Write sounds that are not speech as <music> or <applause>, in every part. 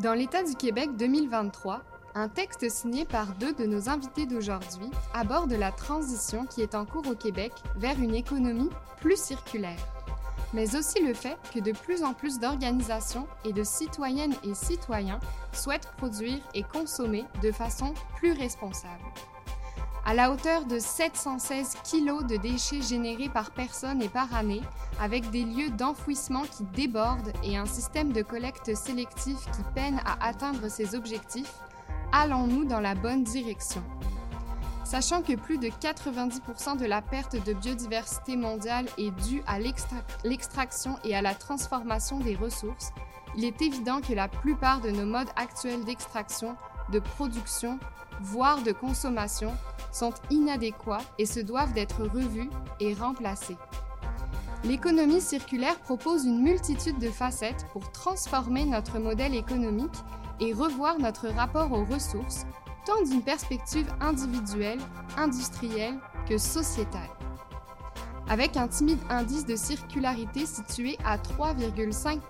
Dans l'État du Québec 2023, un texte signé par deux de nos invités d'aujourd'hui aborde la transition qui est en cours au Québec vers une économie plus circulaire, mais aussi le fait que de plus en plus d'organisations et de citoyennes et citoyens souhaitent produire et consommer de façon plus responsable. À la hauteur de 716 kg de déchets générés par personne et par année, avec des lieux d'enfouissement qui débordent et un système de collecte sélectif qui peine à atteindre ses objectifs, allons-nous dans la bonne direction? Sachant que plus de 90% de la perte de biodiversité mondiale est due à l'extraction et à la transformation des ressources, il est évident que la plupart de nos modes actuels d'extraction, de production, voire de consommation, sont inadéquats et se doivent d'être revus et remplacés. L'économie circulaire propose une multitude de facettes pour transformer notre modèle économique et revoir notre rapport aux ressources, tant d'une perspective individuelle, industrielle que sociétale. Avec un timide indice de circularité situé à 3,5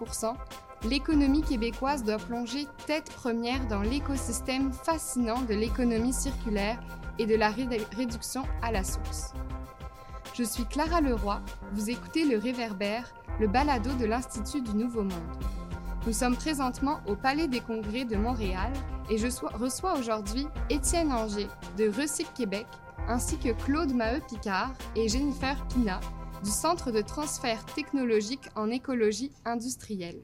l'économie québécoise doit plonger tête première dans l'écosystème fascinant de l'économie circulaire et de la réduction à la source. Je suis Clara Leroy, vous écoutez le Réverbère, le balado de l'Institut du Nouveau Monde. Nous sommes présentement au Palais des Congrès de Montréal et je reçois aujourd'hui Étienne Anger de Recyc Québec ainsi que Claude Maheu-Picard et Jennifer Pina du Centre de transfert technologique en écologie industrielle.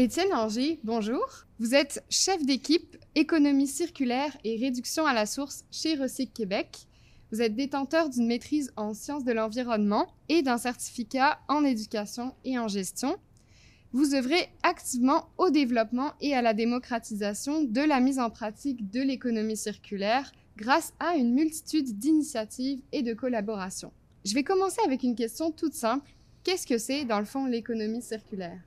Étienne Anger, bonjour. Vous êtes chef d'équipe économie circulaire et réduction à la source chez Recyc Québec. Vous êtes détenteur d'une maîtrise en sciences de l'environnement et d'un certificat en éducation et en gestion. Vous œuvrez activement au développement et à la démocratisation de la mise en pratique de l'économie circulaire grâce à une multitude d'initiatives et de collaborations. Je vais commencer avec une question toute simple. Qu'est-ce que c'est, dans le fond, l'économie circulaire?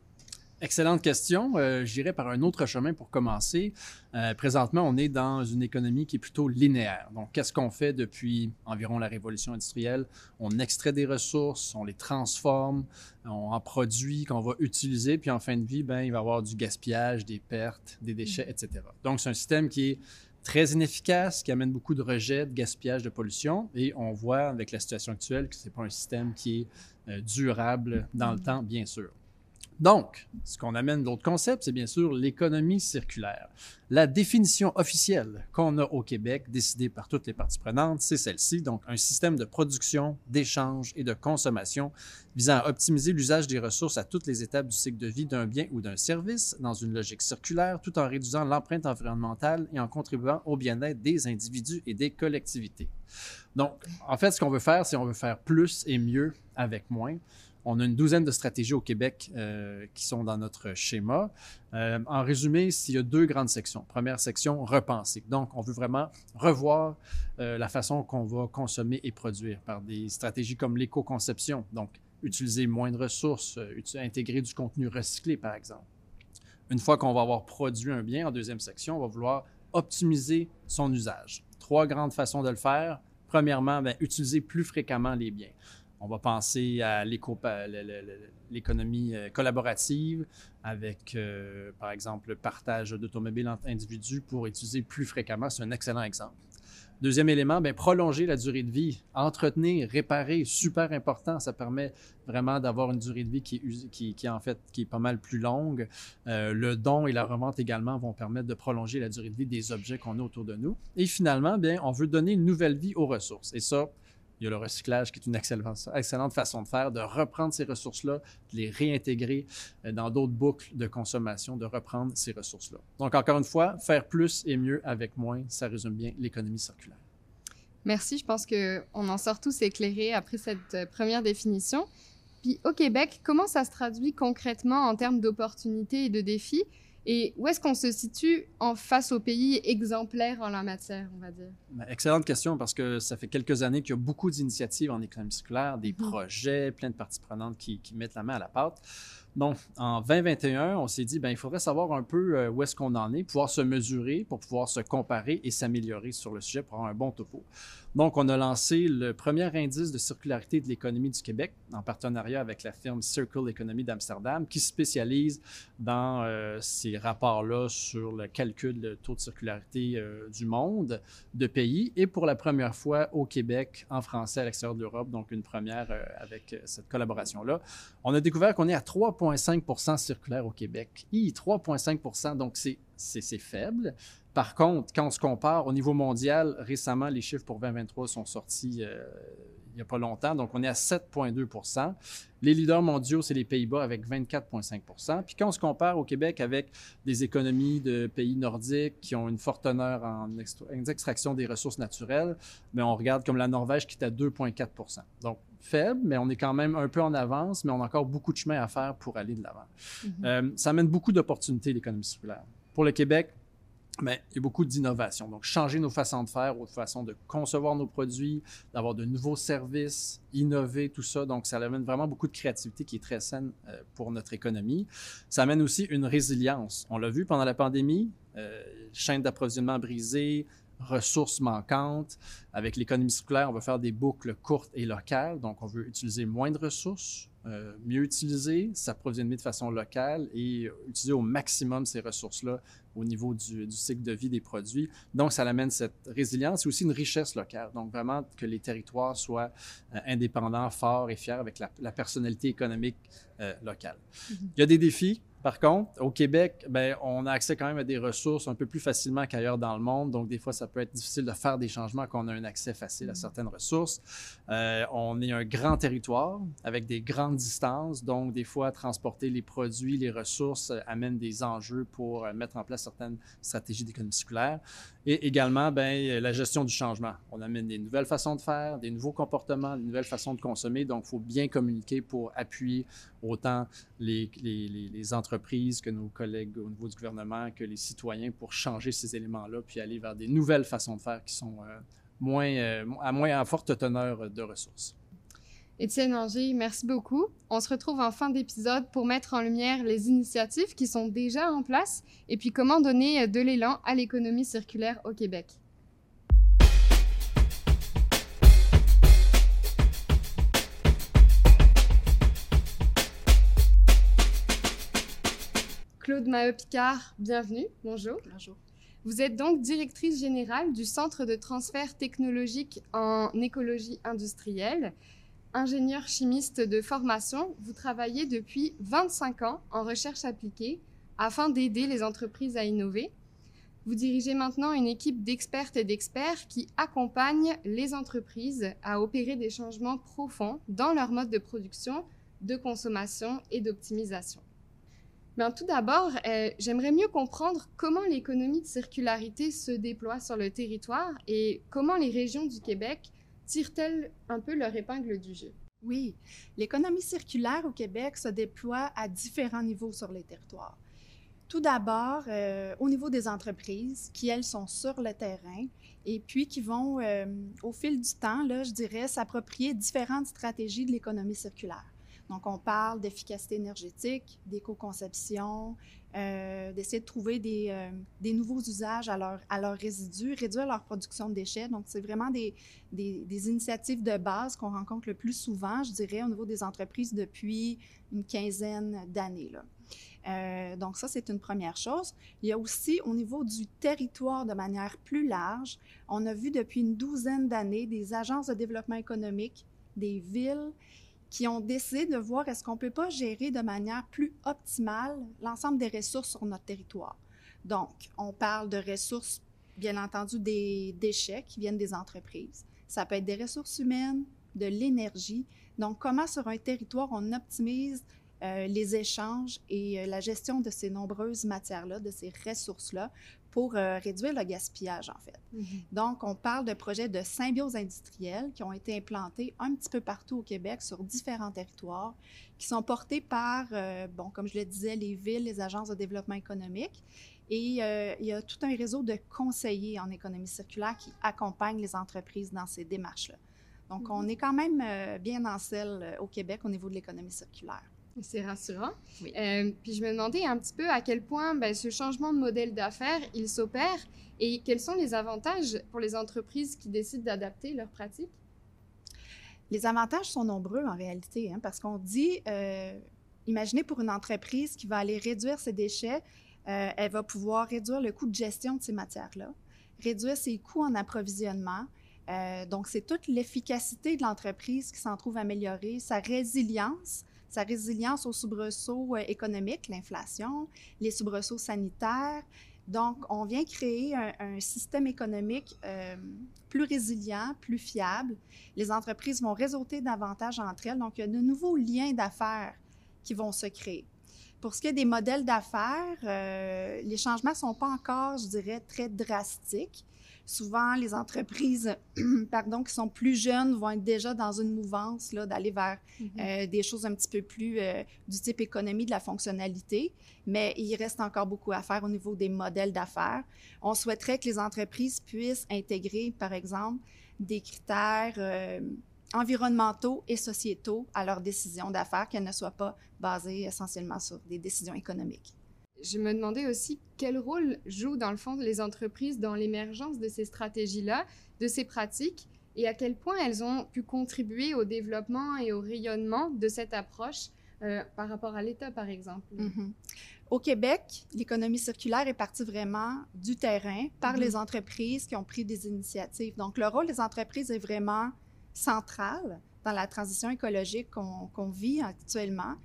Excellente question. Euh, J'irai par un autre chemin pour commencer. Euh, présentement, on est dans une économie qui est plutôt linéaire. Donc, qu'est-ce qu'on fait depuis environ la révolution industrielle? On extrait des ressources, on les transforme, on en produit qu'on va utiliser, puis en fin de vie, ben, il va y avoir du gaspillage, des pertes, des déchets, etc. Donc, c'est un système qui est très inefficace, qui amène beaucoup de rejets, de gaspillage, de pollution. Et on voit avec la situation actuelle que ce n'est pas un système qui est euh, durable dans le temps, bien sûr. Donc, ce qu'on amène d'autres concepts, c'est bien sûr l'économie circulaire. La définition officielle qu'on a au Québec, décidée par toutes les parties prenantes, c'est celle-ci, donc un système de production, d'échange et de consommation visant à optimiser l'usage des ressources à toutes les étapes du cycle de vie d'un bien ou d'un service dans une logique circulaire tout en réduisant l'empreinte environnementale et en contribuant au bien-être des individus et des collectivités. Donc, en fait, ce qu'on veut faire, c'est on veut faire plus et mieux avec moins. On a une douzaine de stratégies au Québec euh, qui sont dans notre schéma. Euh, en résumé, il y a deux grandes sections. Première section, repenser. Donc, on veut vraiment revoir euh, la façon qu'on va consommer et produire par des stratégies comme l'éco-conception. Donc, utiliser moins de ressources, intégrer du contenu recyclé, par exemple. Une fois qu'on va avoir produit un bien, en deuxième section, on va vouloir optimiser son usage. Trois grandes façons de le faire. Premièrement, ben, utiliser plus fréquemment les biens. On va penser à l'économie euh, collaborative avec, euh, par exemple, le partage d'automobiles entre individus pour utiliser plus fréquemment. C'est un excellent exemple. Deuxième élément, bien, prolonger la durée de vie, entretenir, réparer, super important. Ça permet vraiment d'avoir une durée de vie qui est, qui, en fait qui est pas mal plus longue. Euh, le don et la revente également vont permettre de prolonger la durée de vie des objets qu'on a autour de nous. Et finalement, bien, on veut donner une nouvelle vie aux ressources. Et ça, il y a le recyclage qui est une excellente, façon de faire, de reprendre ces ressources-là, de les réintégrer euh, dans d'autres boucles de consommation, de reprendre ces ressources-là. Donc, encore une fois, faire plus et mieux avec moins, ça résume bien l'économie circulaire. Merci, je pense qu'on en sort tous éclairés après cette euh, première définition. Puis au Québec, comment ça se traduit concrètement en termes d'opportunités et de défis? Et où est-ce qu'on se situe en face aux pays exemplaires en la matière, on va dire? Ben, excellente question parce que ça fait quelques années qu'il y a beaucoup d'initiatives en économie circulaire, des mhm. projets, plein de parties prenantes qui, mettent la main à la pâte. Donc, en 2021, on s'est dit, ben, il faudrait savoir un peu euh, où est-ce qu'on en est, pouvoir se mesurer pour pouvoir se comparer et s'améliorer sur le sujet pour avoir un bon topo. Donc, on a lancé le premier indice de circularité de l'économie du Québec en partenariat avec la firme Circle Economy d'Amsterdam, qui spécialise dans euh, ces rapports-là sur le calcul de taux de circularité euh, du monde, de pays, et pour la première fois au Québec, en français à l'extérieur de l'Europe, donc une première euh, avec cette collaboration-là. On a découvert qu'on est à 3,5% circulaire au Québec. I, 3,5% donc c'est faible. Par contre, quand on se compare au niveau mondial, récemment, les chiffres pour 2023 sont sortis euh, il n'y a pas longtemps, donc on est à 7,2% Les leaders mondiaux, c'est les Pays-Bas avec 24,5 Puis quand on se compare au Québec avec des économies de pays nordiques qui ont une forte teneur en, extraction des ressources naturelles, mais on regarde comme la Norvège qui est à 2,4% Donc faible, mais on est quand même un peu en avance, mais on a encore beaucoup de chemin à faire pour aller de l'avant. Mm-hmm. Euh, ça amène beaucoup d'opportunités, l'économie circulaire. Pour le Québec, mais il y a beaucoup d'innovation. Donc, changer nos façons de faire, notre façon de concevoir nos produits, d'avoir de nouveaux services, innover, tout ça. Donc, ça amène vraiment beaucoup de créativité qui est très saine euh, pour notre économie. Ça amène aussi une résilience. On l'a vu pendant la pandémie, euh, chaîne d'approvisionnement brisée, ressources manquantes. Avec l'économie circulaire, on va faire des boucles courtes et locales. Donc, on veut utiliser moins de ressources, euh, mieux utiliser, s'approvisionner de façon locale et utiliser au maximum ces ressources-là au niveau du, cycle de vie des produits. Donc, ça amène cette résilience et aussi une richesse locale. Donc, vraiment que les territoires soient euh, indépendants, forts et fiers avec la, personnalité économique euh, locale. Mm-hmm. Il y a des défis par contre, au Québec, ben, on a accès quand même à des ressources un peu plus facilement qu'ailleurs dans le monde. Donc, des fois, ça peut être difficile de faire des changements quand on a accès facile à certaines ressources. Euh, on est un grand territoire avec des grandes distances. Donc, des fois, transporter les produits, les ressources euh, amène des enjeux pour euh, mettre en place certaines stratégies d'économie circulaire. Et également, ben, la gestion du changement. On amène des nouvelles façons de faire, des nouveaux comportements, des nouvelles façons de consommer. Donc, il faut bien communiquer pour appuyer autant les, entreprises que nos collègues au niveau du gouvernement, que les citoyens pour changer ces éléments-là, puis aller vers des nouvelles façons de faire qui sont moins, euh, à moins à forte teneur de ressources. Étienne Anger, merci beaucoup. On se retrouve en fin d'épisode pour mettre en lumière les initiatives qui sont déjà en place et puis comment donner de l'élan à l'économie circulaire au Québec. Claude Maheu-Picard, bienvenue. Bonjour. Bonjour. Vous êtes donc directrice générale du Centre de transfert technologique en écologie industrielle. Ingénieur chimiste de formation, vous travaillez depuis 25 ans en recherche appliquée afin d'aider les entreprises à innover. Vous dirigez maintenant une équipe d'expertes et d'experts qui accompagnent les entreprises à opérer des changements profonds dans leur mode de production, de consommation et d'optimisation. Mais tout d'abord, euh, j'aimerais mieux comprendre comment l'économie de circularité se déploie sur le territoire et comment les régions du Québec tirent-elles un peu leur épingle du jeu. Oui, l'économie circulaire au Québec se déploie à différents niveaux sur les territoires. Tout d'abord, euh, au niveau des entreprises qui, elles, sont sur le terrain et puis qui vont, euh, au fil du temps, là, je dirais, s'approprier différentes stratégies de l'économie circulaire. Donc, on parle d'efficacité énergétique, d'éco-conception, euh, d'essayer de trouver des, euh, nouveaux usages à, leur, à leurs résidus, réduire leur production de déchets. Donc, c'est vraiment des, initiatives de base qu'on rencontre le plus souvent, je dirais, au niveau des entreprises depuis une quinzaine d'années. Euh, donc, ça, c'est une première chose. Il y a aussi, au niveau du territoire de manière plus large, on a vu depuis une douzaine d'années des agences de développement économique, des villes, qui ont décidé de voir est-ce qu'on ne peut pas gérer de manière plus optimale l'ensemble des ressources sur notre territoire. Donc, on parle de ressources, bien entendu, des déchets qui viennent des entreprises. Ça peut être des ressources humaines, de l'énergie. Donc, comment sur un territoire on optimise euh, les échanges et euh, la gestion de ces nombreuses matières-là, de ces ressources-là, pour euh, réduire le gaspillage, en fait. Mm-hmm. Donc, on parle de projets de symbiose industrielle qui ont été implantés un petit peu partout au Québec sur différents territoires, qui sont portés par, euh, bon, comme je le disais, les villes, les agences de développement économique. Et euh, il y a tout un réseau de conseillers en économie circulaire qui accompagnent les entreprises dans ces démarches-là. Donc, on mm-hmm. est quand même bien en selle au Québec au niveau de l'économie circulaire. C'est rassurant. Oui. Euh, puis je me demandais un petit peu à quel point ben, ce changement de modèle d'affaires, il s'opère et quels sont les avantages pour les entreprises qui décident d'adapter leurs pratiques? Les avantages sont nombreux en réalité, hein, parce qu'on dit, euh, imaginez pour une entreprise qui va aller réduire ses déchets, euh, elle va pouvoir réduire le coût de gestion de ces matières-là, réduire ses coûts en approvisionnement. Euh, donc, c'est toute l'efficacité de l'entreprise qui s'en trouve améliorée, sa résilience, sa résilience aux soubresauts euh, économiques, l'inflation, les soubresauts sanitaires. Donc, on vient créer un, système économique euh, plus résilient, plus fiable. Les entreprises vont réseauter davantage entre elles. Donc, il y a de nouveaux liens d'affaires qui vont se créer. Pour ce qui est des modèles d'affaires, euh, les changements ne sont pas encore, je dirais, très drastiques. Souvent, les entreprises <clears throat> pardon, qui sont plus jeunes vont être déjà dans une mouvance là, d'aller vers euh, des choses un petit peu plus euh, du type économie de la fonctionnalité, mais il reste encore beaucoup à faire au niveau des modèles d'affaires. On souhaiterait que les entreprises puissent intégrer, par exemple, des critères euh, environnementaux et sociétaux à leurs décisions d'affaires, qu'elles ne soient pas basées essentiellement sur des décisions économiques. Je me demandais aussi quel rôle jouent dans le fond les entreprises dans l'émergence de ces stratégies-là, de ces pratiques, et à quel point elles ont pu contribuer au développement et au rayonnement de cette approche euh, par rapport à l'État, par exemple. Mm -hmm. Au Québec, l'économie circulaire est partie vraiment du terrain par mm -hmm. les entreprises qui ont pris des initiatives. Donc, le rôle des entreprises est vraiment central dans la transition écologique qu'on qu vit actuellement.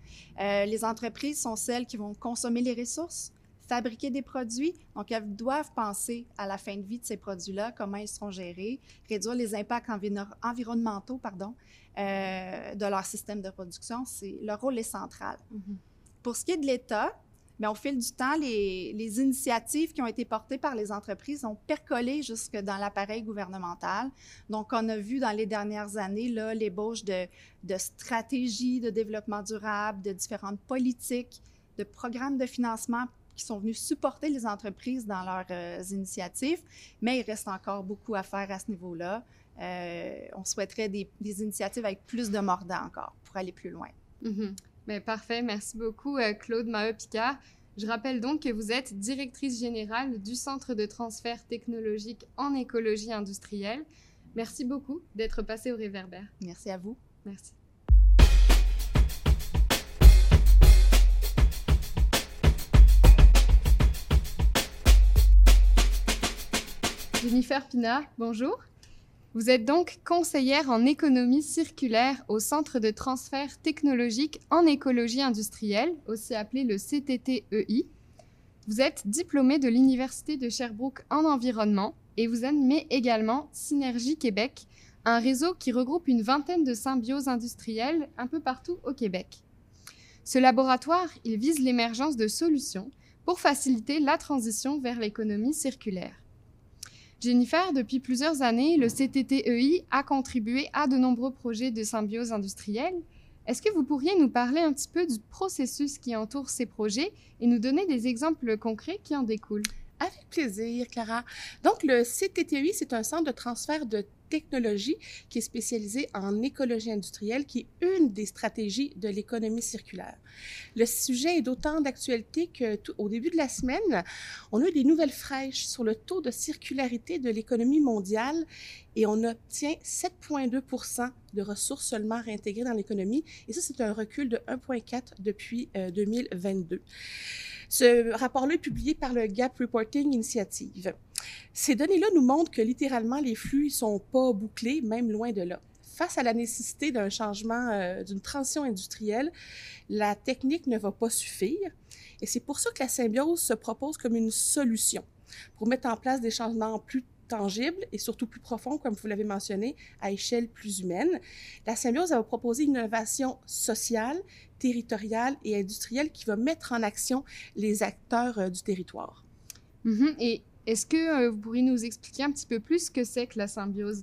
Euh, les entreprises sont celles qui vont consommer les ressources, fabriquer des produits. Donc, elles doivent penser à la fin de vie de ces produits-là, comment ils seront gérés, réduire les impacts enviro environnementaux pardon, euh, de leur système de production. Leur rôle est central. Mm -hmm. Pour ce qui est de l'État, mais au fil du temps, les, initiatives qui ont été portées par les entreprises ont percolé jusque dans l'appareil gouvernemental. Donc, on a vu dans les dernières années l'ébauche de, de stratégies de développement durable, de différentes politiques, de programmes de financement qui sont venus supporter les entreprises dans leurs euh, initiatives, mais il reste encore beaucoup à faire à ce niveau-là. Euh, on souhaiterait des, initiatives avec plus de mordant encore pour aller plus loin. Mm -hmm. Mais parfait, merci beaucoup euh, Claude Maheu-Picard. Je rappelle donc que vous êtes directrice générale du Centre de transfert technologique en écologie industrielle. Merci beaucoup d'être passé au réverbère. Merci à vous. Merci. Jennifer Pina, bonjour. Vous êtes donc conseillère en économie circulaire au Centre de transfert technologique en écologie industrielle, aussi appelé le CTTEI. Vous êtes diplômée de l'Université de Sherbrooke en environnement et vous animez également Synergie Québec, un réseau qui regroupe une vingtaine de symbioses industrielles un peu partout au Québec. Ce laboratoire, il vise l'émergence de solutions pour faciliter la transition vers l'économie circulaire. Jennifer, depuis plusieurs années, le CTTEI a contribué à de nombreux projets de symbiose industrielle. Est-ce que vous pourriez nous parler un petit peu du processus qui entoure ces projets et nous donner des exemples concrets qui en découlent? Avec plaisir, Clara. Donc, le CTTEI, c'est un centre de transfert de technologie qui est spécialisé en écologie industrielle, qui est une des stratégies de l'économie circulaire. Le sujet est d'autant d'actualité qu'au début de la semaine, on a eu des nouvelles fraîches sur le taux de circularité de l'économie mondiale et on obtient 7,2% de ressources seulement réintégrées dans l'économie. Et ça, c'est un recul de 1,4 depuis euh, 2022. Ce rapport-là est publié par le Gap Reporting Initiative. Ces données-là nous montrent que littéralement, les flux ne sont pas bouclés, même loin de là. Face à la nécessité d'un changement, euh, d'une transition industrielle, la technique ne va pas suffire. Et c'est pour ça que la symbiose se propose comme une solution pour mettre en place des changements plus tangibles et surtout plus profonds, comme vous l'avez mentionné, à échelle plus humaine. La symbiose va proposer une innovation sociale, territoriale et industrielle qui va mettre en action les acteurs euh, du territoire. Mm -hmm. Et est-ce que euh, vous pourriez nous expliquer un petit peu plus ce que c'est que la symbiose?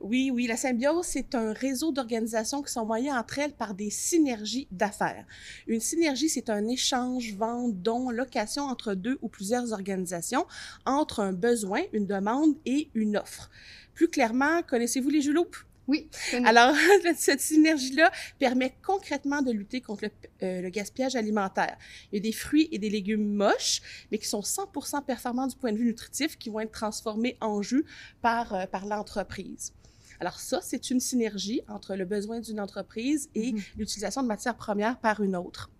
Oui, oui, la symbiose, c'est un réseau d'organisations qui sont moyens entre elles par des synergies d'affaires. Une synergie, c'est un échange, vente, don, location entre deux ou plusieurs organisations, entre un besoin, une demande et une offre. Plus clairement, connaissez-vous les juloupes? Oui. Alors, <laughs> cette synergie-là permet concrètement de lutter contre le, euh, le, gaspillage alimentaire. Il y a des fruits et des légumes moches, mais qui sont 100% performants du point de vue nutritif, qui vont être transformés en jus par, euh, par l'entreprise. Alors ça, c'est une synergie entre le besoin d'une entreprise et mm-hmm. l'utilisation de matières premières par une autre.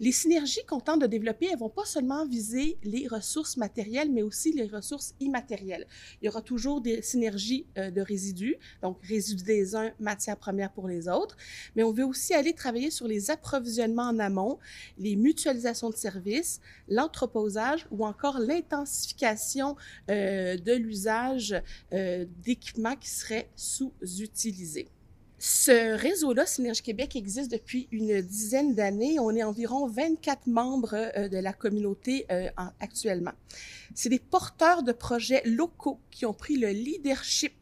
Les synergies qu'on tente de développer, elles vont pas seulement viser les ressources matérielles, mais aussi les ressources immatérielles. Il y aura toujours des synergies euh, de résidus, donc résidus des uns, matières premières pour les autres, mais on veut aussi aller travailler sur les approvisionnements en amont, les mutualisations de services, l'entreposage ou encore l'intensification euh, de l'usage euh, d'équipements qui seraient sous-utilisés. Ce réseau-là, Synergie Québec, existe depuis une dizaine d'années. On est environ 24 membres euh, de la communauté euh, actuellement. C'est des porteurs de projets locaux qui ont pris le leadership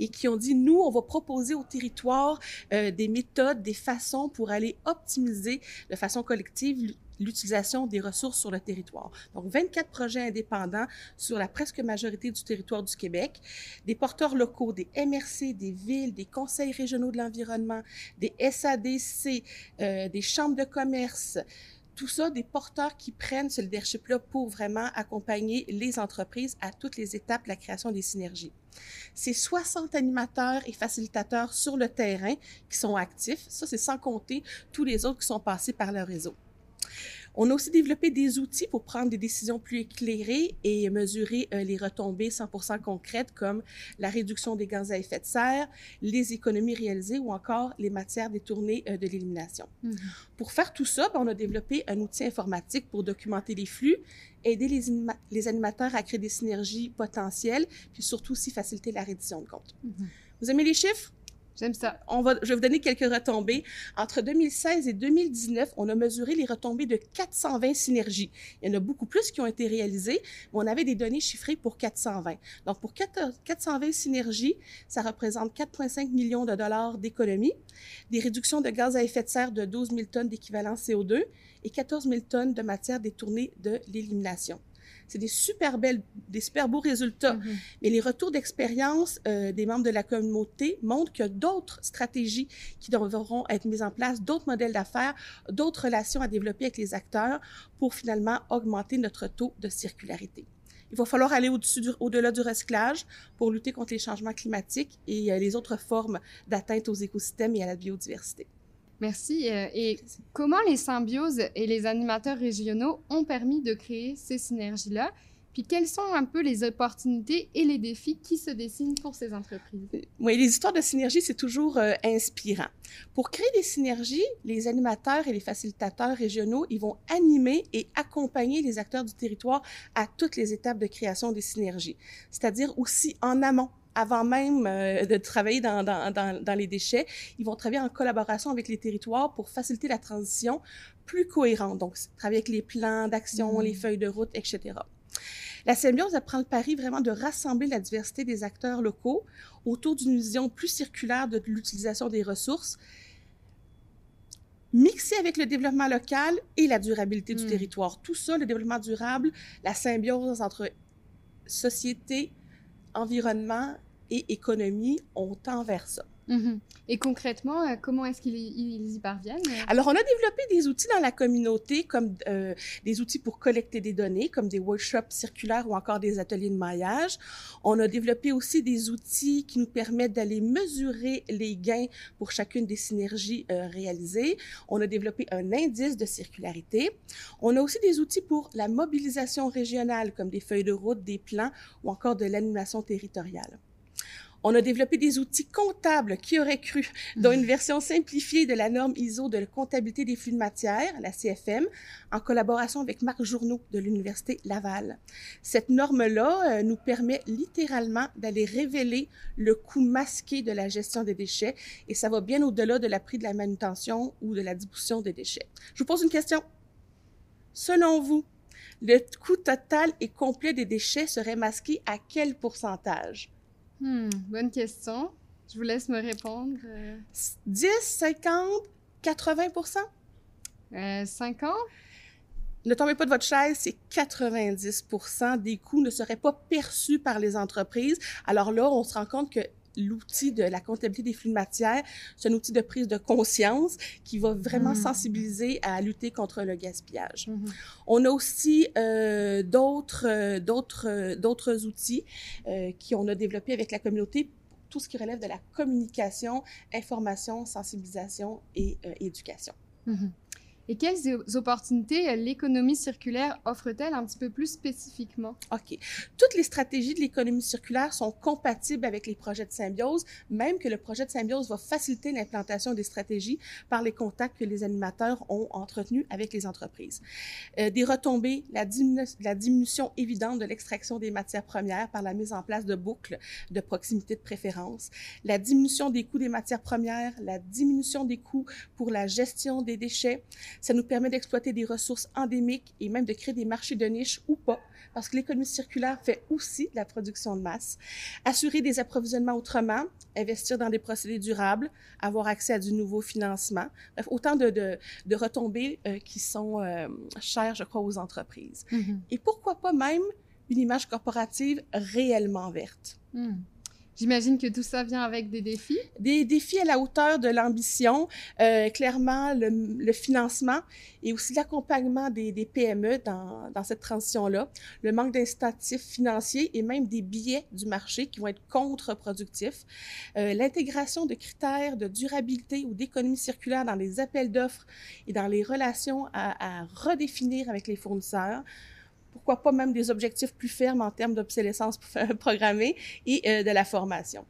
et qui ont dit, nous, on va proposer au territoire euh, des méthodes, des façons pour aller optimiser de façon collective l'utilisation des ressources sur le territoire. Donc, 24 projets indépendants sur la presque majorité du territoire du Québec, des porteurs locaux, des MRC, des villes, des conseils régionaux de l'environnement, des SADC, euh, des chambres de commerce, tout ça, des porteurs qui prennent ce leadership-là pour vraiment accompagner les entreprises à toutes les étapes de la création des synergies. C'est 60 animateurs et facilitateurs sur le terrain qui sont actifs. Ça, c'est sans compter tous les autres qui sont passés par le réseau. On a aussi développé des outils pour prendre des décisions plus éclairées et mesurer euh, les retombées 100% concrètes comme la réduction des gaz à effet de serre, les économies réalisées ou encore les matières détournées euh, de l'élimination. Mm-hmm. Pour faire tout ça, ben, on a développé un outil informatique pour documenter les flux, aider les, les animateurs à créer des synergies potentielles, puis surtout aussi faciliter la reddition de comptes. Mm-hmm. Vous aimez les chiffres? J'aime ça. On va, je vais vous donner quelques retombées. Entre 2016 et 2019, on a mesuré les retombées de 420 synergies. Il y en a beaucoup plus qui ont été réalisées, mais on avait des données chiffrées pour 420. Donc, pour 420 synergies, ça représente 4,5 millions de dollars d'économie, des réductions de gaz à effet de serre de 12 000 tonnes d'équivalent CO2 et 14 000 tonnes de matière détournée de l'élimination. C'est des super belles, des super beaux résultats. Mm-hmm. Mais les retours d'expérience euh, des membres de la communauté montrent qu'il y a d'autres stratégies qui devront être mises en place, d'autres modèles d'affaires, d'autres relations à développer avec les acteurs pour finalement augmenter notre taux de circularité. Il va falloir aller au-delà du recyclage pour lutter contre les changements climatiques et euh, les autres formes d'atteinte aux écosystèmes et à la biodiversité. Merci. Euh, et comment les symbioses et les animateurs régionaux ont permis de créer ces synergies-là? Puis quelles sont un peu les opportunités et les défis qui se dessinent pour ces entreprises? Oui, les histoires de synergie, c'est toujours euh, inspirant. Pour créer des synergies, les animateurs et les facilitateurs régionaux, ils vont animer et accompagner les acteurs du territoire à toutes les étapes de création des synergies, c'est-à-dire aussi en amont avant même euh, de travailler dans, dans, dans, dans, les déchets, ils vont travailler en collaboration avec les territoires pour faciliter la transition plus cohérente. Donc, travailler avec les plans d'action, les mmh. feuilles de route, etc. La symbiose prend le pari vraiment de rassembler la diversité des acteurs locaux autour d'une vision plus circulaire de l'utilisation des ressources, mixée avec le développement local et la durabilité du mmh. territoire. Tout ça, le développement durable, la symbiose entre société, environnement et économie, on tend vers ça. Mhm. Et concrètement, euh, comment est-ce qu'ils y parviennent? Alors, on a développé des outils dans la communauté, comme euh, des outils pour collecter des données, comme des workshops circulaires ou encore des ateliers de maillage. On a développé aussi des outils qui nous permettent d'aller mesurer les gains pour chacune des synergies euh, réalisées. On a développé un indice de circularité. On a aussi des outils pour la mobilisation régionale, comme des feuilles de route, des plans ou encore de l'animation territoriale. On a développé des outils comptables qui auraient cru, dont une version simplifiée de la norme ISO de la comptabilité des flux de matière, la CFM, en collaboration avec Marc Journeau de l'Université Laval. Cette norme-là euh, nous permet littéralement d'aller révéler le coût masqué de la gestion des déchets et ça va bien au-delà de la prix de la manutention ou de la distribution des déchets. Je vous pose une question. Selon vous, le coût total et complet des déchets serait masqué à quel pourcentage? Hmm, bonne question. Je vous laisse me répondre. 10, 50, 80% euh, 50? Ne tombez pas de votre chaise, c'est 90% des coûts ne seraient pas perçus par les entreprises. Alors là, on se rend compte que l'outil de la comptabilité des flux de matière, c'est un outil de prise de conscience qui va vraiment Mm. sensibiliser à lutter contre le gaspillage. Mhm. On a aussi euh, d'autres euh, d'autres euh, d'autres outils qui on a développés avec la communauté tout ce qui relève de la communication, information, sensibilisation et éducation. Mhm. Et quelles opportunités l'économie circulaire offre-t-elle un petit peu plus spécifiquement? OK. Toutes les stratégies de l'économie circulaire sont compatibles avec les projets de symbiose, même que le projet de symbiose va faciliter l'implantation des stratégies par les contacts que les animateurs ont entretenus avec les entreprises. Euh, des retombées, la diminution évidente de l'extraction des matières premières par la mise en place de boucles de proximité de préférence, la diminution des coûts des matières premières, la diminution des coûts pour la gestion des déchets. Ça nous permet d'exploiter des ressources endémiques et même de créer des marchés de niche ou pas parce que l'économie circulaire fait aussi de la production de masse. Assurer des approvisionnements autrement, investir dans des procédés durables, avoir accès à du nouveau financement. Bref, autant de, de, de retombées euh, qui sont euh, chères, je crois, aux entreprises. Mhm. Et pourquoi pas même une image corporative réellement verte? Mhm. J'imagine que tout ça vient avec des défis. Des défis à la hauteur de l'ambition, euh, clairement le, financement et aussi l'accompagnement des, PME dans, cette transition-là, le manque d'incitatifs financiers et même des billets du marché qui vont être contre-productifs, euh, l'intégration de critères de durabilité ou d'économie circulaire dans les appels d'offres et dans les relations à redéfinir avec les fournisseurs, pourquoi pas même des objectifs plus fermes en termes d'obsolescence <laughs> programmée et euh, de la formation.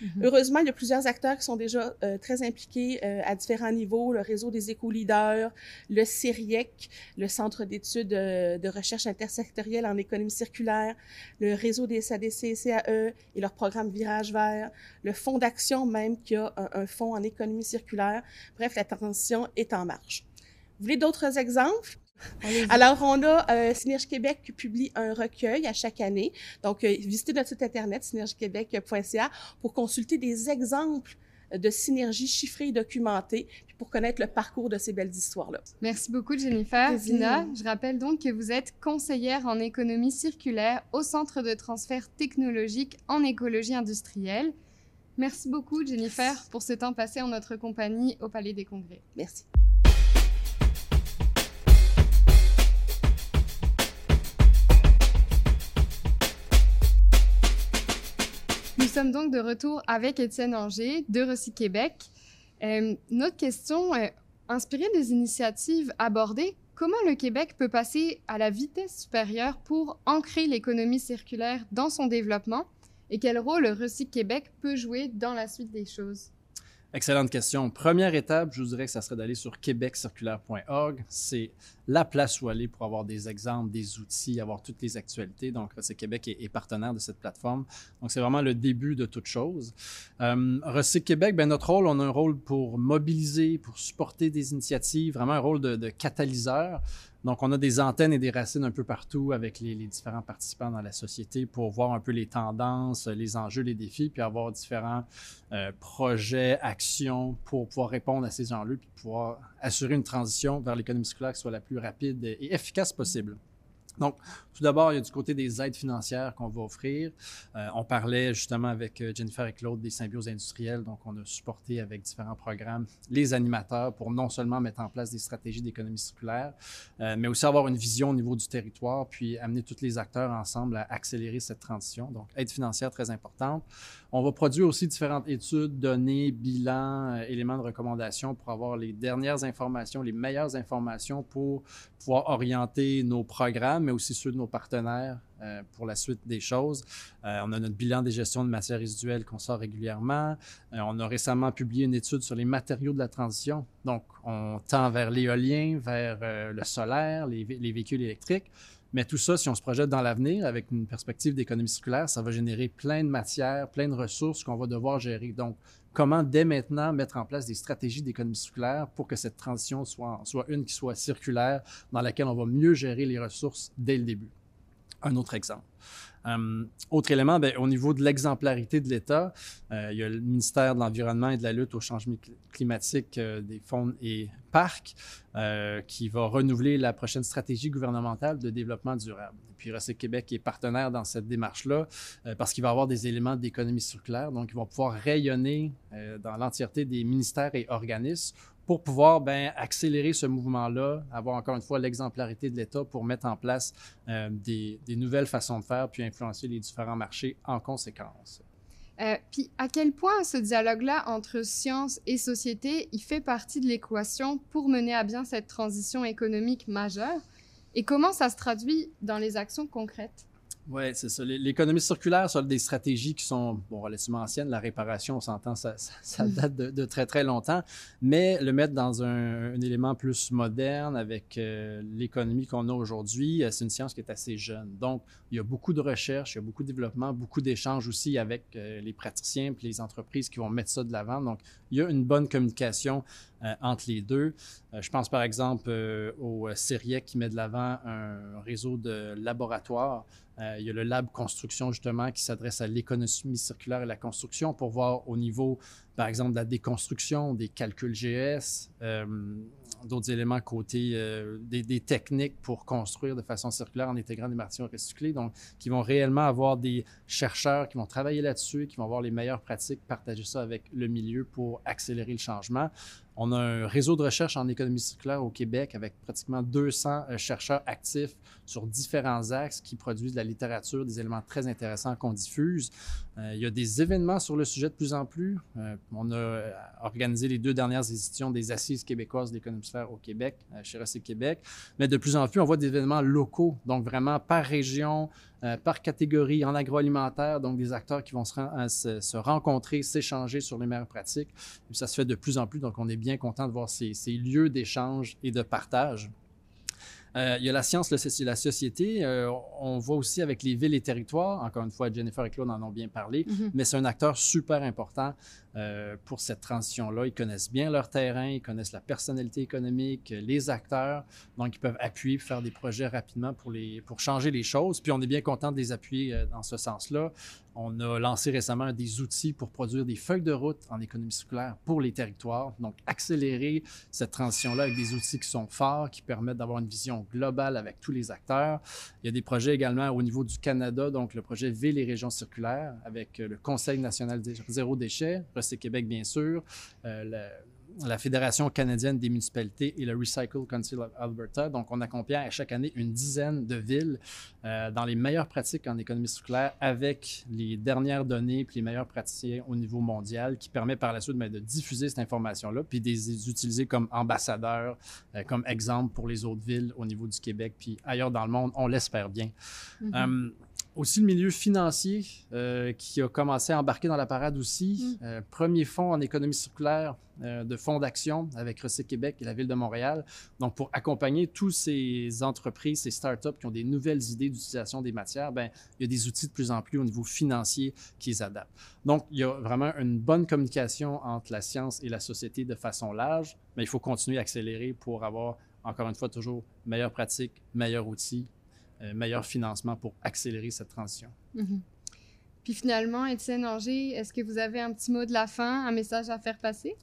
Mhm. Heureusement, il y a plusieurs acteurs qui sont déjà euh, très impliqués euh, à différents niveaux. Le réseau des éco-leaders, le CIRIEC, le Centre d'études euh, de recherche intersectorielle en économie circulaire, le réseau des SADC et CAE et leur programme Virage vert, le Fonds d'action même qui a un, un fonds en économie circulaire. Bref, la transition est en marche. Vous voulez d'autres exemples? Alors, on a euh, Synergie Québec qui publie un recueil à chaque année. Donc, euh, visitez notre site internet synergiequebec.ca pour consulter des exemples de synergies chiffrées et documentées, puis pour connaître le parcours de ces belles histoires-là. Merci beaucoup, Jennifer. Dina, je rappelle donc que vous êtes conseillère en économie circulaire au Centre de transfert technologique en écologie industrielle. Merci beaucoup, Jennifer, pour ce temps passé en notre compagnie au Palais des Congrès. Merci. Sommes donc de retour avec Étienne Anger de Recy Québec. Euh, notre question, euh, inspirée des initiatives abordées, comment le Québec peut passer à la vitesse supérieure pour ancrer l'économie circulaire dans son développement et quel rôle Recy Québec peut jouer dans la suite des choses? Excellente question. Première étape, je vous dirais que ça serait d'aller sur québeccirculaire.org. C'est la place où aller pour avoir des exemples, des outils, avoir toutes les actualités. Donc, Recyc Québec est, partenaire de cette plateforme. Donc, c'est vraiment le début de toute chose. Euh, Québec, ben, notre rôle, on a un rôle pour mobiliser, pour supporter des initiatives, vraiment un rôle de catalyseur. Donc, on a des antennes et des racines un peu partout avec les, différents participants dans la société pour voir un peu les tendances, les enjeux, les défis, puis avoir différents euh, projets, actions pour pouvoir répondre à ces enjeux, puis pouvoir assurer une transition vers l'économie circulaire qui soit la plus rapide et efficace possible. Donc, tout d'abord, il y a du côté des aides financières qu'on va offrir. Euh, on parlait justement avec Jennifer et Claude des symbioses industrielles. Donc, on a supporté avec différents programmes les animateurs pour non seulement mettre en place des stratégies d'économie circulaire, euh, mais aussi avoir une vision au niveau du territoire, puis amener tous les acteurs ensemble à accélérer cette transition. Donc, aide financière très importante. On va produire aussi différentes études, données, bilans, euh, éléments de recommandation pour avoir les dernières informations, les meilleures informations pour pouvoir orienter nos programmes, mais aussi ceux de nos partenaires euh, pour la suite des choses. Euh, on a notre bilan des gestions de matières résiduelles qu'on sort régulièrement. Euh, on a récemment publié une étude sur les matériaux de la transition. Donc, on tend vers l'éolien, vers le solaire, les, les véhicules électriques. Mais tout ça, si on se projette dans l'avenir avec une perspective d'économie circulaire, ça va générer plein de matières, plein de ressources qu'on va devoir gérer. Donc, comment dès maintenant mettre en place des stratégies d'économie circulaire pour que cette transition soit, une qui soit circulaire, dans laquelle on va mieux gérer les ressources dès le début? Un autre exemple. Euh, autre élément, ben, au niveau de l'exemplarité de l'État, euh, il y a le ministère de l'Environnement et de la lutte au changement climatique euh, des fonds et parcs qui va renouveler la prochaine stratégie gouvernementale de développement durable. Et puis Recyc Québec est partenaire dans cette démarche-là parce qu'il va avoir des éléments d'économie circulaire, donc ils vont pouvoir rayonner dans l'entièreté des ministères et organismes pour pouvoir ben, accélérer ce mouvement-là, avoir encore une fois l'exemplarité de l'État pour mettre en place euh, des, nouvelles façons de faire, puis influencer les différents marchés en conséquence. Euh, puis à quel point ce dialogue-là entre science et société, il fait partie de l'équation pour mener à bien cette transition économique majeure? Et comment ça se traduit dans les actions concrètes? Oui, c'est ça. L'économie circulaire, ça a des stratégies qui sont bon, relativement anciennes. La réparation, on s'entend, ça, ça, <laughs> mm. date de, très, très longtemps. Mais le mettre dans un, élément plus moderne avec euh, l'économie qu'on a aujourd'hui, euh, c'est une science qui est assez jeune. Donc, il y a beaucoup de recherche, il y a beaucoup de développement, beaucoup d'échanges aussi avec euh, les praticiens et les entreprises qui vont mettre ça de l'avant. Donc, il y a une bonne communication entre les deux. je pense par exemple au CERIEC qui met de l'avant un réseau de laboratoires euh, il y a le Lab Construction, justement, qui s'adresse à l'économie circulaire et la construction pour voir au niveau, par exemple, de la déconstruction, des calculs GS, euh, d'autres éléments côté euh, des, techniques pour construire de façon circulaire en intégrant des matériaux recyclés. Donc, qui vont réellement avoir des chercheurs qui vont travailler là-dessus, qui vont avoir les meilleures pratiques, partager ça avec le milieu pour accélérer le changement. On a un réseau de recherche en économie circulaire au Québec avec pratiquement 200 euh, chercheurs actifs sur différents axes qui produisent de la littérature, des éléments très intéressants qu'on diffuse. Euh, il y a des événements sur le sujet de plus en plus. Euh, on a organisé les deux dernières éditions des Assises québécoises d'économie circulaire au Québec, chez Racing Québec. Mais de plus en plus, on voit des événements locaux, donc vraiment par région, euh, par catégorie en agroalimentaire, donc des acteurs qui vont se, rencontrer, s'échanger sur les meilleures pratiques. ça se fait de plus en plus, donc on est bien content de voir ces, lieux d'échange et de partage. Euh, il y a la science, le, la société. Euh, on voit aussi avec les villes et territoires. Encore une fois, Jennifer et Claude en ont bien parlé, mm-hmm. mais c'est un acteur super important euh, pour cette transition-là. Ils connaissent bien leur terrain, ils connaissent la personnalité économique, les acteurs, donc ils peuvent appuyer, faire des projets rapidement pour, changer les choses. Puis on est bien content de les appuyer euh, dans ce sens-là. On a lancé récemment des outils pour produire des feuilles de route en économie circulaire pour les territoires. Donc, accélérer cette transition-là avec des outils qui sont forts, qui permettent d'avoir une vision globale avec tous les acteurs. Il y a des projets également au niveau du Canada, donc le projet Villes et régions circulaires avec euh, le Conseil national zéro déchet, c'est Québec, bien sûr, euh, la, Fédération canadienne des municipalités et le Recycle Council of Alberta. Donc, on accompagne à chaque année une dizaine de villes euh, dans les meilleures pratiques en économie circulaire avec les dernières données puis les meilleurs praticiens au niveau mondial qui permet par la suite ben, de diffuser cette information-là puis de les utiliser comme ambassadeurs, euh, comme exemple pour les autres villes au niveau du Québec puis ailleurs dans le monde. On l'espère bien. Mm-hmm aussi le milieu financier euh, qui a commencé à embarquer dans la parade aussi. Mm. Euh, premier fonds en économie circulaire euh, de fonds d'action avec Recyc Québec et la Ville de Montréal. Donc, pour accompagner tous ces entreprises, ces startups qui ont des nouvelles idées d'utilisation des matières, ben, il y a des outils de plus en plus au niveau financier qui les adaptent. Donc, il y a vraiment une bonne communication entre la science et la société de façon large, mais il faut continuer à accélérer pour avoir, encore une fois, toujours meilleures pratiques, meilleurs outils meilleur financement pour accélérer cette transition. Mhm. Puis finalement, Étienne Anger, est-ce que vous avez un petit mot de la fin, un message à faire passer?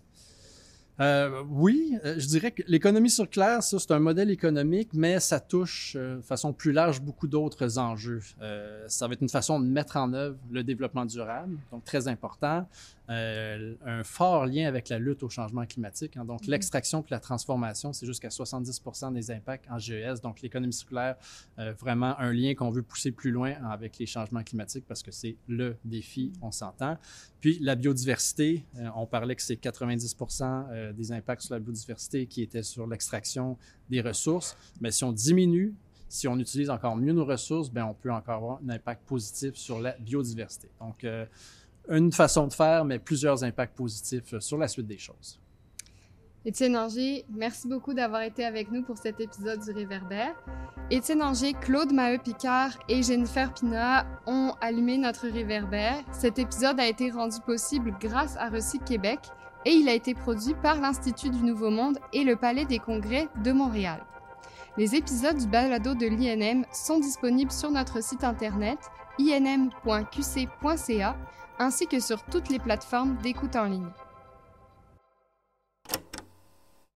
Euh, oui, euh, je dirais que l'économie circulaire, ça, c'est un modèle économique, mais ça touche de façon plus large beaucoup d'autres enjeux. ça va être une façon de mettre en œuvre le développement durable, donc très important. Euh, un fort lien avec la lutte au changement climatique. Hein. Donc, mhm. l'extraction puis la transformation, c'est jusqu'à 70 des impacts en GES. Donc, l'économie circulaire, euh, vraiment un lien qu'on veut pousser plus loin avec les changements climatiques parce que c'est le défi, on s'entend. Puis, la biodiversité, euh, on parlait que c'est 90 des impacts sur la biodiversité qui étaient sur l'extraction des ressources. Mais si on diminue si on utilise encore mieux nos ressources, ben on peut encore avoir un impact positif sur la biodiversité. Donc, une façon de faire, mais plusieurs impacts positifs sur la suite des choses. Étienne Anger, merci beaucoup d'avoir été avec nous pour cet épisode du Réverbère. Étienne Anger, Claude Maheu-Picard et Jennifer Pina ont allumé notre Réverbère. Cet épisode a été rendu possible grâce à Recyc Québec et il a été produit par l'Institut du Nouveau Monde et le Palais des Congrès de Montréal. Les épisodes du balado de l'INM sont disponibles sur notre site internet inm.qc.ca ainsi que sur toutes les plateformes d'écoute en ligne.